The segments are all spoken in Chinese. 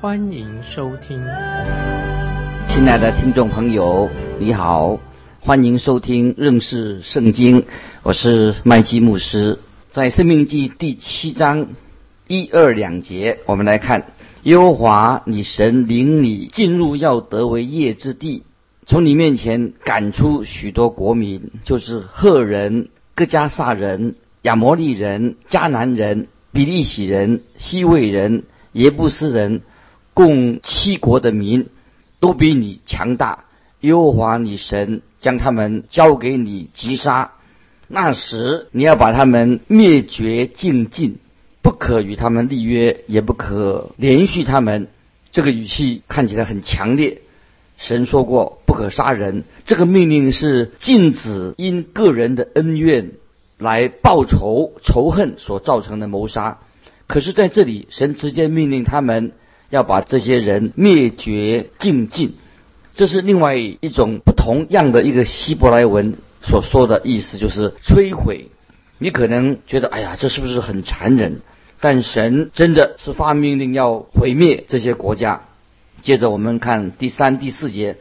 欢迎收听。亲爱的听众朋友，你好，欢迎收听认识圣经，我是麦基牧师。在《生命记》第七章一二两节，我们来看：耶和华你神领你进入要得为业之地，从你面前赶出许多国民，就是赫人、各加萨人、亚摩利人、迦南人、比利洗人、西魏人、耶布斯人，共七国的民，都比你强大。耶和华你神将他们交给你击杀。那时你要把他们灭绝尽尽，不可与他们立约，也不可连续他们。这个语气看起来很强烈。神说过不可杀人，这个命令是禁止因个人的恩怨来报仇仇恨所造成的谋杀。可是在这里，神直接命令他们要把这些人灭绝尽尽。这是另外一种不同样的一个希伯来文。所说的意思就是摧毁。你可能觉得，哎呀，这是不是很残忍？但神真的是发命令要毁灭这些国家。接着我们看第三、第四节：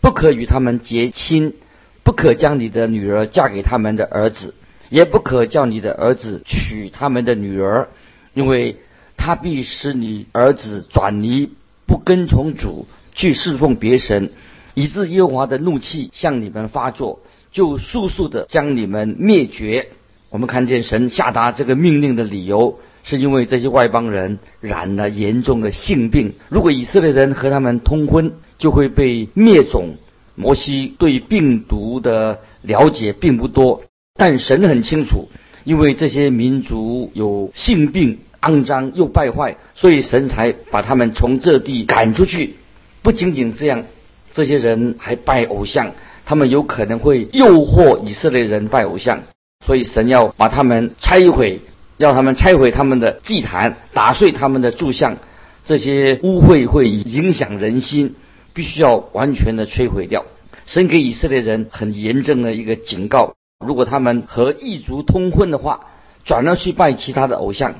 不可与他们结亲，不可将你的女儿嫁给他们的儿子，也不可叫你的儿子娶他们的女儿，因为他必使你儿子转离，不跟从主，去侍奉别神，以致耶和华的怒气向你们发作。就速速的将你们灭绝。我们看见神下达这个命令的理由，是因为这些外邦人染了严重的性病。如果以色列人和他们通婚，就会被灭种。摩西对病毒的了解并不多，但神很清楚，因为这些民族有性病、肮脏又败坏，所以神才把他们从这地赶出去。不仅仅这样，这些人还拜偶像。他们有可能会诱惑以色列人拜偶像，所以神要把他们拆毁，要他们拆毁他们的祭坛，打碎他们的柱像，这些污秽会影响人心，必须要完全的摧毁掉。神给以色列人很严正的一个警告：如果他们和异族通婚的话，转而去拜其他的偶像，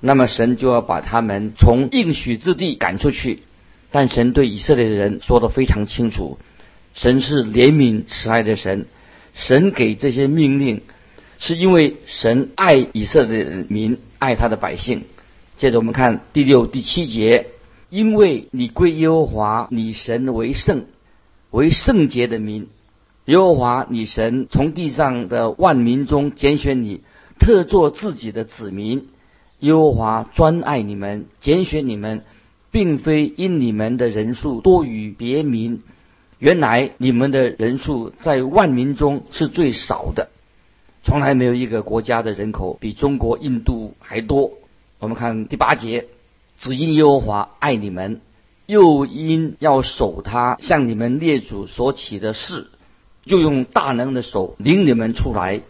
那么神就要把他们从应许之地赶出去。但神对以色列的人说的非常清楚。神是怜悯慈爱的神，神给这些命令，是因为神爱以色列民，爱他的百姓。接着我们看第六、第七节，因为你归耶和华你神为圣，为圣洁的民。耶和华你神从地上的万民中拣选你，特作自己的子民。耶和华专爱你们，拣选你们，并非因你们的人数多于别民。原来你们的人数在万民中是最少的，从来没有一个国家的人口比中国、印度还多。我们看第八节，只因耶和华爱你们，又因要守他向你们列祖所起的誓，就用大能的手领你们出来，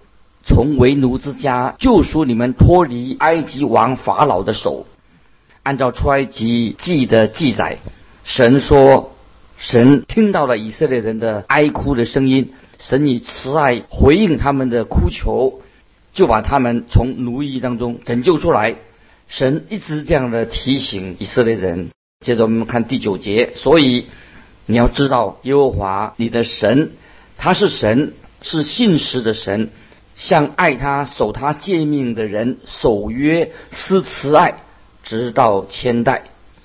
从为奴之家救赎你们，脱离埃及王法老的手。按照出埃及记的记载，神说。神听到了以色列人的哀哭的声音，神以慈爱回应他们的哭求，就把他们从奴役当中拯救出来。神一直这样的提醒以色列人。接着我们看第九节，所以你要知道耶和华你的神，他是神，是信实的神，向爱他、守他诫命的人守约施慈爱，直到千代。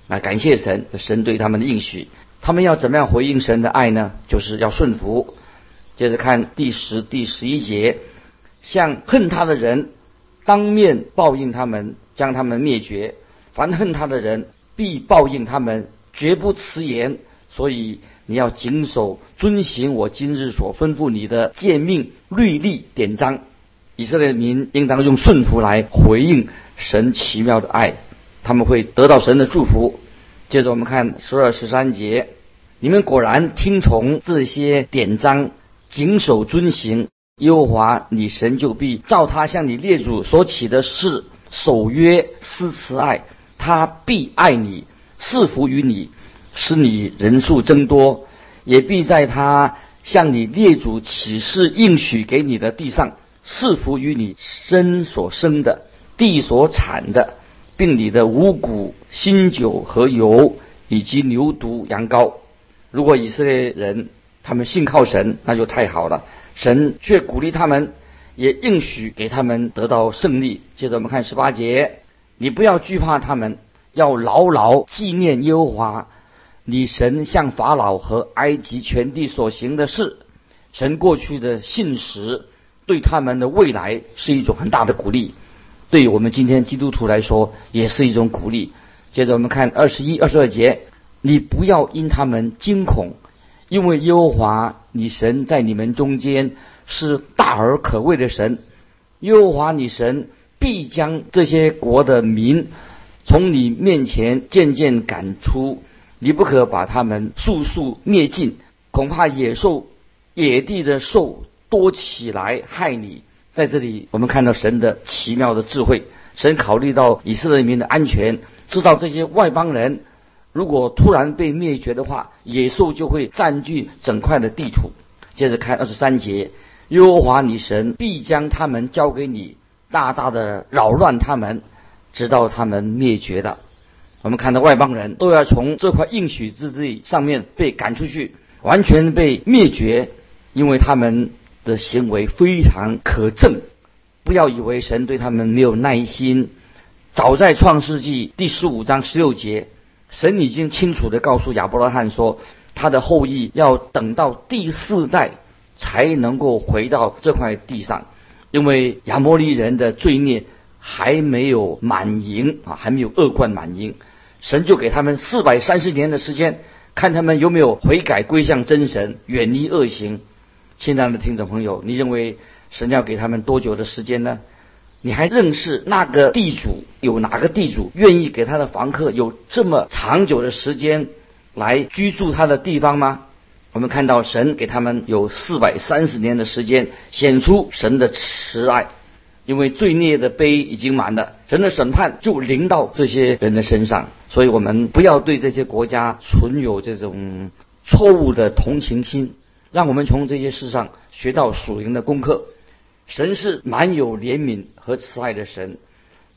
啊，感谢神，这神对他们的应许。他们要怎么样回应神的爱呢？就是要顺服。接着看第十、第十一节，向恨他的人当面报应他们，将他们灭绝。凡恨他的人，必报应他们，绝不迟延。所以你要谨守、遵行我今日所吩咐你的诫命、律例、典章。以色列民应当用顺服来回应神奇妙的爱，他们会得到神的祝福。接着我们看十二十三节，你们果然听从这些典章，谨守遵行，耶和华你神就必照他向你列祖所起的誓守约施慈爱，他必爱你，赐福于你，使你人数增多，也必在他向你列祖起誓应许给你的地上赐福于你身所生的地所产的，并你的五谷、新酒和油，以及牛犊、羊羔。如果以色列人他们信靠神，那就太好了。神却鼓励他们，也应许给他们得到胜利。接着我们看十八节，你不要惧怕他们，要牢牢纪念耶和华，你神向法老和埃及全地所行的事，神过去的信实，对他们的未来是一种很大的鼓励。对于我们今天基督徒来说，也是一种鼓励。接着我们看二十一、二十二节，你不要因他们惊恐，因为耶和华你神在你们中间是大而可畏的神。耶和华你神必将这些国的民从你面前渐渐赶出，你不可把他们速速灭尽，恐怕野兽、野地的兽多起来害你。在这里，我们看到神的奇妙的智慧。神考虑到以色列民的安全，知道这些外邦人如果突然被灭绝的话，野兽就会占据整块的地图。接着看二十三节，耶和华你神必将他们交给你，大大的扰乱他们，直到他们灭绝的。我们看到外邦人都要从这块应许之地上面被赶出去，完全被灭绝，因为他们。的行为非常可憎，不要以为神对他们没有耐心。早在创世纪第十五章十六节，神已经清楚的告诉亚伯拉罕说，他的后裔要等到第四代才能够回到这块地上，因为亚摩利人的罪孽还没有满盈啊，还没有恶贯满盈，神就给他们四百三十年的时间，看他们有没有悔改归向真神，远离恶行。亲爱的听众朋友，你认为神要给他们多久的时间呢？你还认识那个地主？有哪个地主愿意给他的房客有这么长久的时间来居住他的地方吗？我们看到神给他们有四百三十年的时间，显出神的慈爱，因为罪孽的碑已经满了，神的审判就临到这些人的身上。所以我们不要对这些国家存有这种错误的同情心。让我们从这些事上学到属灵的功课。神是满有怜悯和慈爱的神，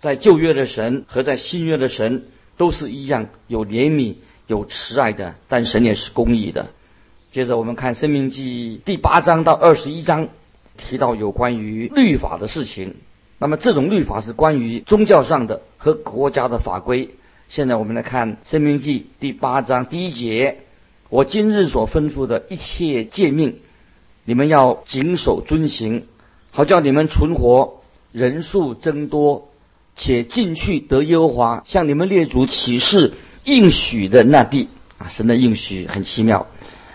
在旧约的神和在新约的神都是一样有怜悯、有慈爱的。但神也是公义的。接着我们看《生命记》第八章到二十一章，提到有关于律法的事情。那么这种律法是关于宗教上的和国家的法规。现在我们来看《生命记》第八章第一节。我今日所吩咐的一切诫命，你们要谨守遵行，好叫你们存活，人数增多，且进去得耶和华向你们列祖起誓应许的那地啊！神的应许很奇妙。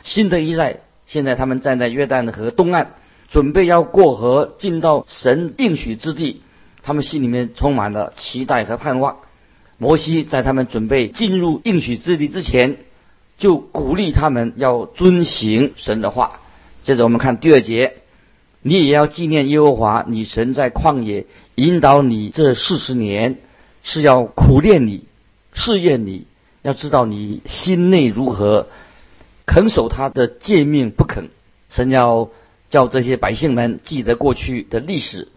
新的一代现在他们站在约旦河东岸，准备要过河进到神应许之地，他们心里面充满了期待和盼望。摩西在他们准备进入应许之地之前。就鼓励他们要遵行神的话。接着我们看第二节，你也要纪念耶和华，你神在旷野引导你这四十年，是要苦练你、试验你，要知道你心内如何，肯守他的诫命不肯。神要叫这些百姓们记得过去的历史，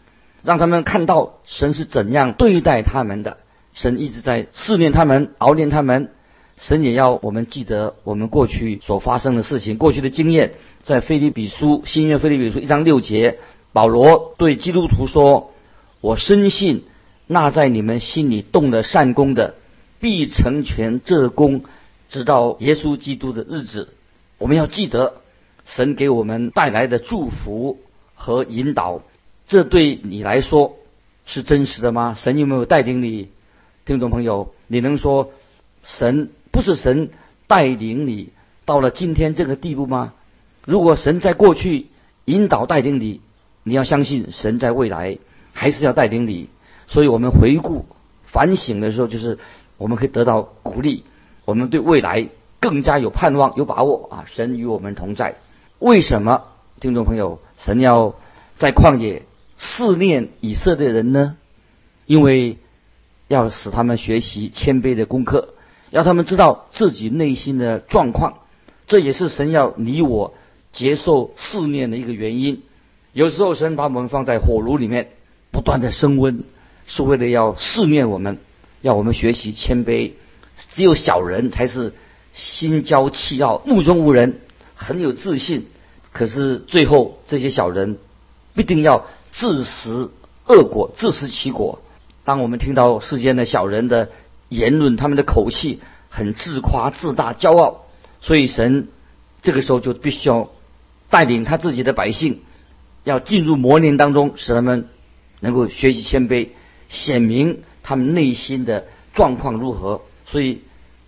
让他们看到神是怎样对待他们的。神一直在试炼他们，熬炼他们。神也要我们记得我们过去所发生的事情，过去的经验。在腓立比书新约腓立比书一章六节，保罗对基督徒说：“我深信那在你们心里动了善功的，必成全这功，直到耶稣基督的日子。”我们要记得神给我们带来的祝福和引导，这对你来说是真实的吗？神有没有带领你？听众朋友，你能说神？不是神带领你到了今天这个地步吗？如果神在过去引导带领你，你要相信神在未来还是要带领你。所以我们回顾反省的时候，就是我们可以得到鼓励，我们对未来更加有盼望、有把握啊！神与我们同在。为什么听众朋友，神要在旷野试炼以色列人呢？因为要使他们学习谦卑的功课，要他们知道自己内心的状况。这也是神要你我接受试炼的一个原因。有时候神把我们放在火炉里面，不断的升温，是为了要试炼我们，要我们学习谦卑。只有小人才是心骄气傲、目中无人，很有自信。可是最后这些小人必定要自食恶果，自食其果。当我们听到世间的小人的言论，他们的口气很自夸、自大、骄傲。所以神这个时候就必须要带领他自己的百姓，要进入磨练当中，使他们能够学习谦卑，显明他们内心的状况如何。所以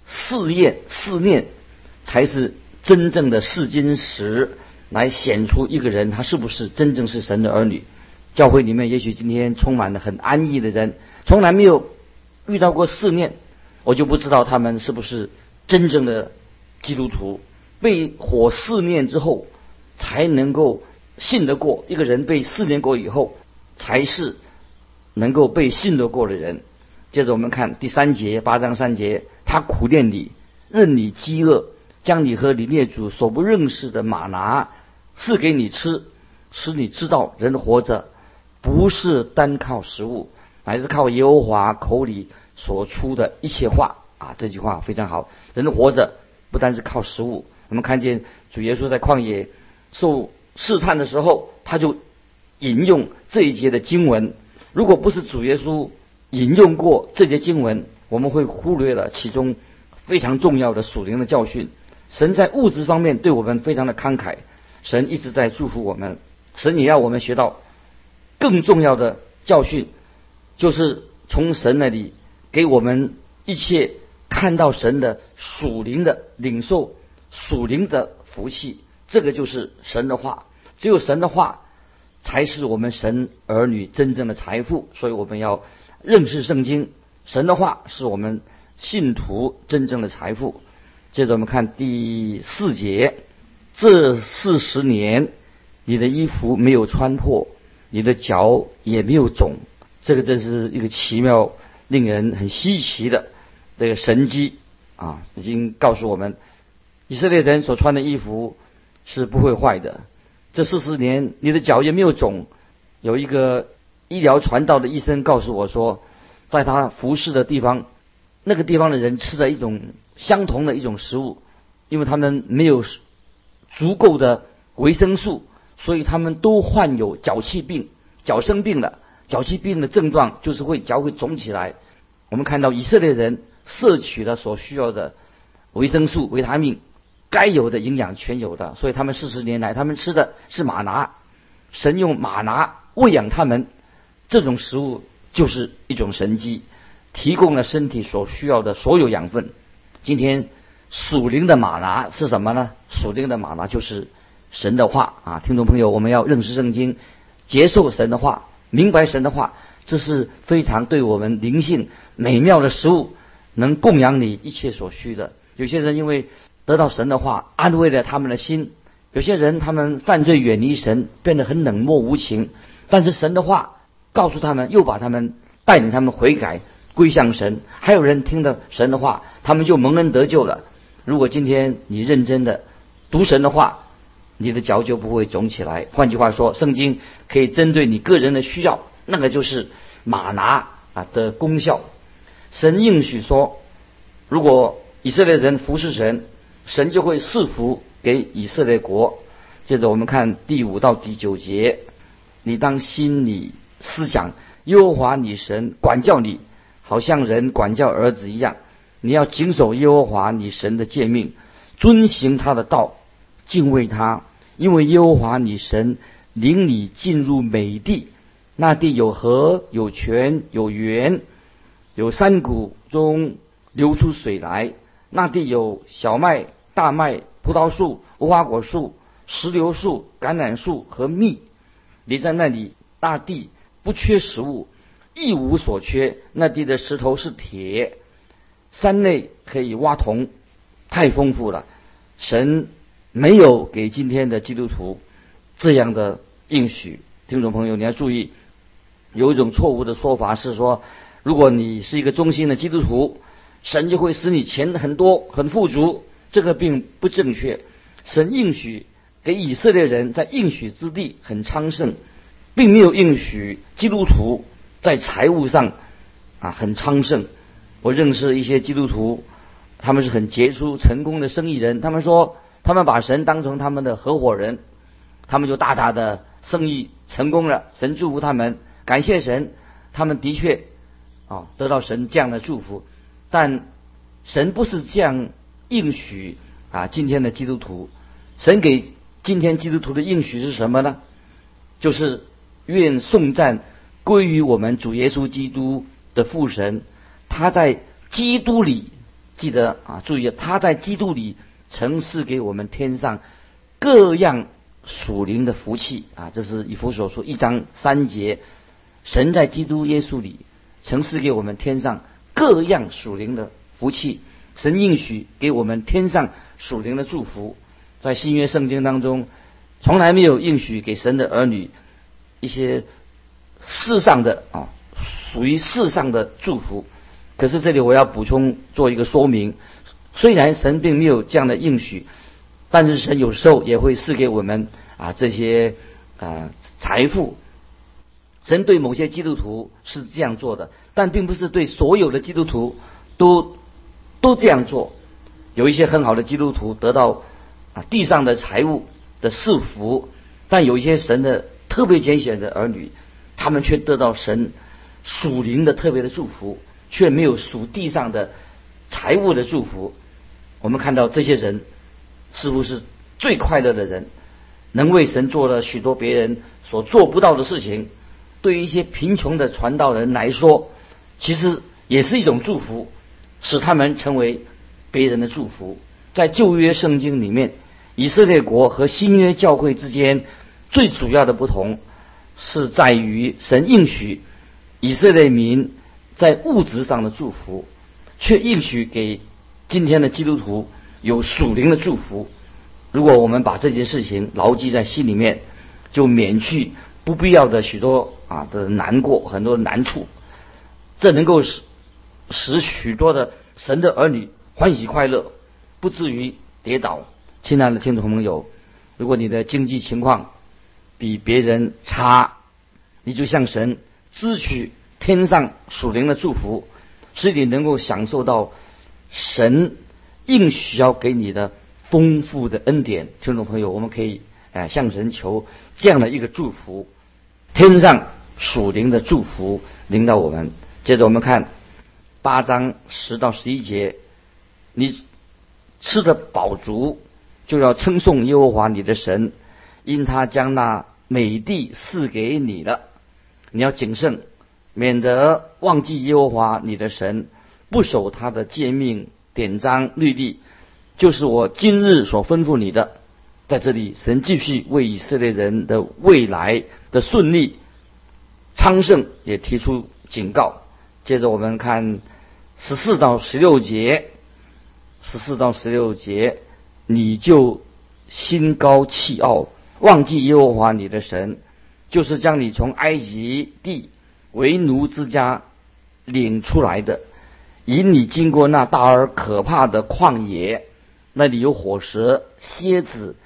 试验、试炼才是真正的试金石，来显出一个人他是不是真正是神的儿女。教会里面也许今天充满了很安逸的人，从来没有遇到过试炼，我就不知道他们是不是真正的。基督徒被火试炼之后，才能够信得过。一个人被试炼过以后，才是能够被信得过的人。接着我们看第三节八章三节，他苦练你，任你饥饿，将你和你列祖所不认识的马拿赐给你吃，使你知道人活着不是单靠食物，乃是靠耶和华口里所出的一切话。啊，这句话非常好，人活着。不单是靠食物，我们看见主耶稣在旷野受试探的时候，他就引用这一节的经文。如果不是主耶稣引用过这节经文，我们会忽略了其中非常重要的属灵的教训。神在物质方面对我们非常的慷慨，神一直在祝福我们。神也要我们。学到更重要的教训，就是从神那里给我们。一切。看到神的属灵的领受，属灵的福气，这个就是神的话。只有神的话，才是我们。神儿女真正的财富。所以我们。要认识圣经，神的话是我们。信徒真正的财富。接着我们看第四节：这四十年，你的衣服没有穿破，你的脚也没有肿。这个真是一个奇妙、令人很稀奇的。这个神机啊，已经告诉我们，以色列人所穿的衣服是不会坏的。这四十年，你的脚也没有肿。有一个医疗传道的医生告诉我说，在他服侍的地方，那个地方的人吃的一种相同的一种食物，因为他们没有足够的维生素，所以他们都患有脚气病。脚生病了，脚气病的症状就是会脚会肿起来。我们看到以色列人。摄取了所需要的维生素、维他命，该有的营养全有的，所以他们四十年来，他们吃的是马拿，神用马拿喂养他们，这种食物就是一种神机，提供了身体所需要的所有养分。今天属灵的马拿是什么呢？属灵的马拿就是神的话啊！听众朋友，我们要认识圣经，接受神的话，明白神的话，这是非常对我们灵性美妙的食物。能供养你一切所需的。有些人因为得到神的话，安慰了他们的心；有些人他们犯罪远离神，变得很冷漠无情。但是神的话告诉他们，又把他们带领他们悔改归向神。还有人听了神的话，他们就蒙恩得救了。如果今天你认真的读神的话，你的脚就不会肿起来。换句话说，圣经可以针对你个人的需要，那个就是马拿啊的功效。神应许说，如果以色列人服侍神，神就会赐福给以色列国。接着我们看第五到第九节，你当心里思想，耶和华你神管教你，好像人管教儿子一样。你要谨守耶和华你神的诫命，遵行他的道，敬畏他，因为耶和华你神领你进入美地，那地有河有泉有源。有山谷中流出水来，那地有小麦、大麦、葡萄树、无花果树、石榴树、橄榄树和蜜。你在那里，大地不缺食物，一无所缺。那地的石头是铁，山内可以挖铜，太丰富了。神没有给今天的基督徒这样的应许。听众朋友，你要注意，有一种错误的说法是说，如果你是一个忠心的基督徒，神就会使你钱很多、很富足。这个并不正确。神应许给以色列人在应许之地很昌盛，并没有应许基督徒在财务上啊很昌盛。我认识一些基督徒，他们是很杰出、成功的生意人。他们说，他们把神当成他们的合伙人，他们就大大的生意成功了。神祝福他们，感谢神，他们的确啊得到神这样的祝福。但神不是这样应许啊今天的基督徒。神给今天基督徒的应许是什么呢？就是愿颂赞归于我们主耶稣基督的父神，他在基督里，记得啊，注意，他在基督里曾赐给我们天上各样属灵的福气啊。这是以弗所说一章三节，神在基督耶稣里曾赐给我们天上各样属灵的福气，神应许给我们天上属灵的祝福。在新约圣经当中，从来没有应许给神的儿女一些世上的啊，属于世上的祝福。可是这里我要补充做一个说明：虽然神并没有这样的应许，但是神有时候也会赐给我们啊这些啊财富。神对某些基督徒是这样做的，但并不是对所有的基督徒都都这样做。有一些很好的基督徒得到。啊，地上的财物的赐福，但有一些神的特别拣选的儿女，他们却得到神属灵的特别的祝福，却没有属地上的财物的祝福。我们看到这些人似乎是最快乐的人，能为神做了许多别人所做不到的事情。对于一些贫穷的传道人来说，其实也是一种祝福，使他们成为别人的祝福。在旧约圣经里面。以色列国和新约教会之间最主要的不同，是在于神应许以色列民在物质上的祝福，却应许给今天的基督徒有属灵的祝福。如果我们把这件事情牢记在心里面，就免去不必要的许多啊的难过，很多难处。这能够使使许多的神的儿女欢喜快乐，不至于跌倒。亲爱的听众朋友，如果你的经济情况比别人差，你就向神支取天上属灵的祝福，使你能够享受到神应许要给你的丰富的恩典。听众朋友，我们可以哎向神求这样的一个祝福，天上属灵的祝福领导我们。接着我们看八章十到十一节，你吃的饱足。就要称颂耶和华你的神，因他将那美地赐给你了。你要谨慎，免得忘记耶和华你的神，不守他的诫命、典章、律例，就是我今日所吩咐你的。在这里，神继续为以色列人的未来的顺利昌盛也提出警告。接着我们看十四到十六节，十四到十六节。你就心高气傲，忘记耶和华你的神，就是将你从埃及地为奴之家领出来的，引你经过那大而可怕的旷野，那里有火蛇、蝎子、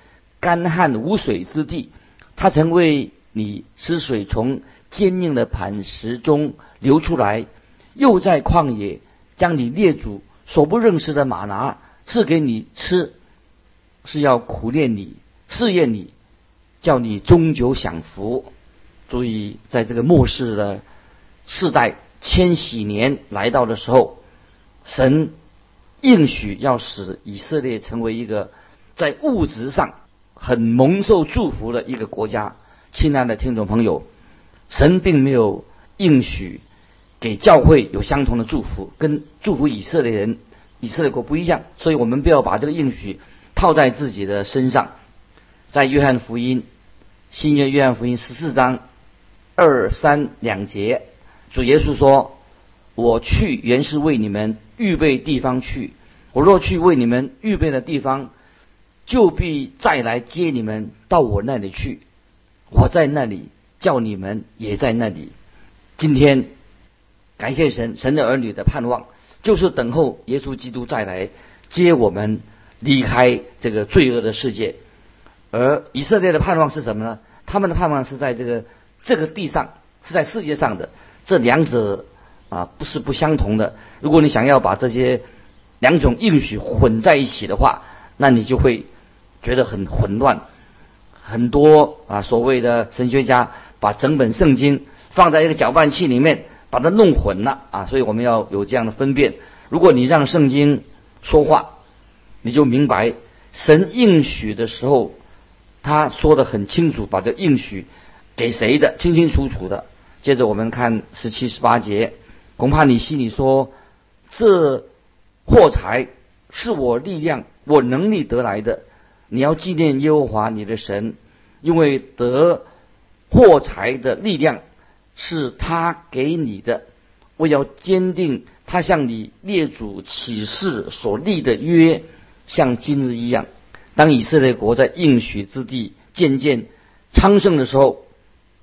干旱无水之地。他曾为你吃水从坚硬的磐石中流出来，又在旷野将你列祖所不认识的马拿赐给你吃。是要苦练你、试验你，叫你终究享福。注意，在这个末世的世代，千禧年来到的时候，神应许要使以色列成为一个在物质上很蒙受祝福的一个国家。亲爱的听众朋友，神并没有应许给教会有相同的祝福，跟祝福以色列人、以色列国不一样。所以我们不要把这个应许。套在自己的身上，在约翰福音新约约翰福音十四章二三两节，主耶稣说：“我去原是为你们预备地方去。我若去为你们预备的地方，就必再来接你们到我那里去。我在那里，叫你们也在那里。今天，感谢神，神的儿女的盼望就是等候耶稣基督再来接我们离开这个罪恶的世界。而以色列的盼望是什么呢？他们的盼望是在这个这个地上，是在世界上的。这两者啊，不是不相同的。如果你想要把这些两种应许混在一起的话，那你就会觉得很混乱。很多啊，所谓的神学家把整本圣经放在一个搅拌器里面，把它弄混了啊。所以我们要有这样的分辨。如果你让圣经说话，你就明白神应许的时候，他说的很清楚，把这应许给谁的，清清楚楚的。接着我们看十七、十八节，恐怕你心里说：这货财是我力量、我能力得来的。你要纪念耶和华你的神，因为得货财的力量是他给你的。我要坚定他向你列祖起誓所立的约，像今日一样。当以色列国在应许之地渐渐昌盛的时候，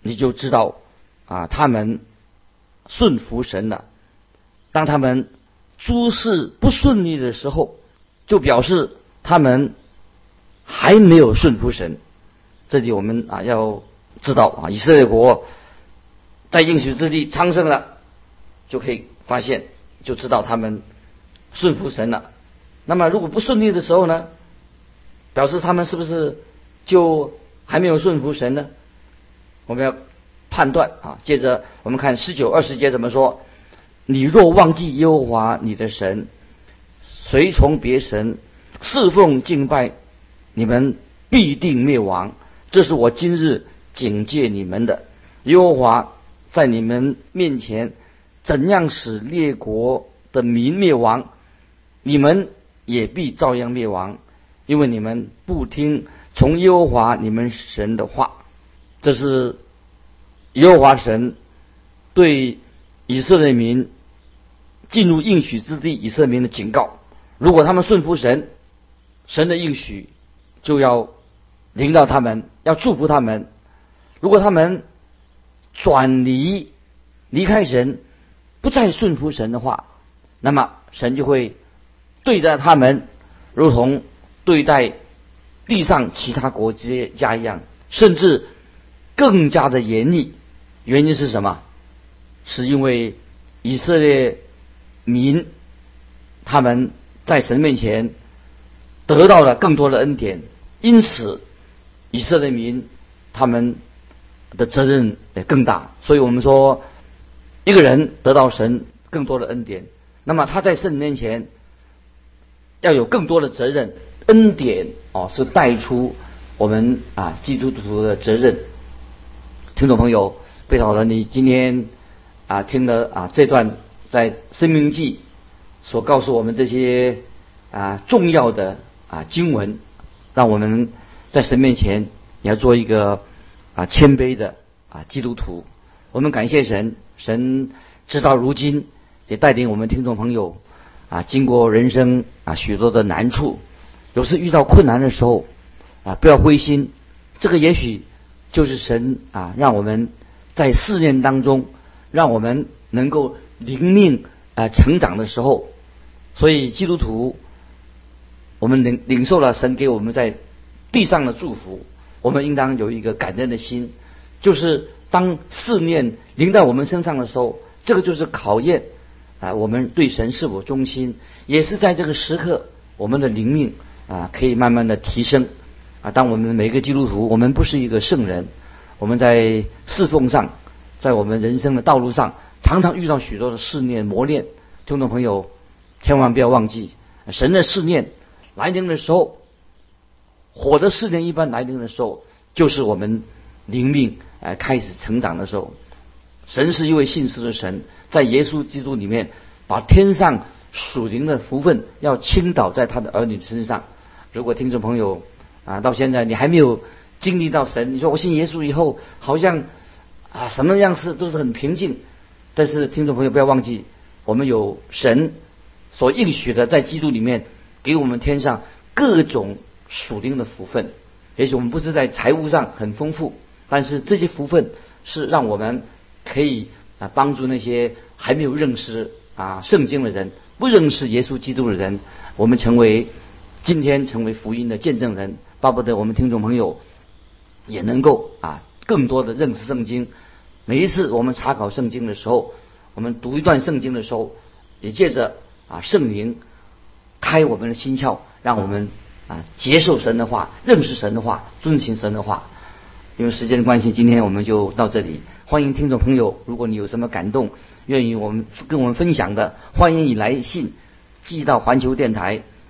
你就知道。啊，他们顺服神了。当他们诸事不顺利的时候，就表示他们还没有顺服神。这里我们啊要知道啊，以色列国在应许之地昌盛了，就可以发现，就知道他们顺服神了。那么如果不顺利的时候呢，表示他们是不是就还没有顺服神呢？我们要。判断啊，接着我们看十九二十节怎么说？你若忘记耶和华你的神，随从别神侍奉敬拜，你们必定灭亡。这是我今日警戒你们的。耶和华在你们面前怎样使列国的民灭亡，你们也必照样灭亡，因为你们不听从耶和华你们神的话。这是。耶和华神对以色列民进入应许之地以色列民的警告：如果他们顺服神，神的应许就要领导他们，要祝福他们；如果他们转离、离开神，不再顺服神的话，那么神就会对待他们，如同对待地上其他国家一样，甚至更加的严厉。原因是什么？是因为以色列民他们在神面前得到了更多的恩典，因此以色列民他们的责任也更大。所以我们说，一个人得到神更多的恩典，那么他在神面前要有更多的责任。恩典哦，是带出我们啊基督徒的责任。听众朋友。非常好的，你今天啊听了啊这段在《生命记》所告诉我们这些啊重要的啊经文，让我们在神面前也要做一个啊谦卑的啊基督徒。我们感谢神，神直到如今也带领我们听众朋友啊经过人生啊许多的难处，有时遇到困难的时候啊不要灰心，这个也许就是神啊让我们。在试炼当中，让我们能够灵命啊成长的时候，所以基督徒，我们领领受了神给我们在地上的祝福，我们应当有一个感恩的心，就是当试炼临到我们身上的时候，这个就是考验啊我们对神是否忠心，也是在这个时刻，我们的灵命啊可以慢慢的提升啊。当我们每个基督徒，我们不是一个圣人。我们在侍奉上，在我们人生的道路上，常常遇到许多的试炼磨练。听众朋友，千万不要忘记，神的试炼来临的时候，火的试炼一般来临的时候，就是我们灵命呃开始成长的时候。神是一位信实的神，在耶稣基督里面，把天上属灵的福分要倾倒在他的儿女身上。如果听众朋友啊，到现在你还没有。经历到神，你说我信耶稣以后，好像啊什么样事都是很平静。但是听众朋友不要忘记，我们有神所应许的，在基督里面给我们天上各种属灵的福分。也许我们不是在财务上很丰富，但是这些福分是让我们可以啊帮助那些还没有认识啊圣经的人，不认识耶稣基督的人，我们成为今天成为福音的见证人。巴不得我们听众朋友也能够啊更多的认识圣经。每一次我们查考圣经的时候，我们读一段圣经的时候，也借着啊圣灵开我们的心窍，让我们。啊，接受神的话，认识神的话，遵循神的话。因为时间的关系，今天我们就到这里。欢迎听众朋友，如果你有什么感动，愿意我们跟我们分享的，欢迎你来信寄到环球电台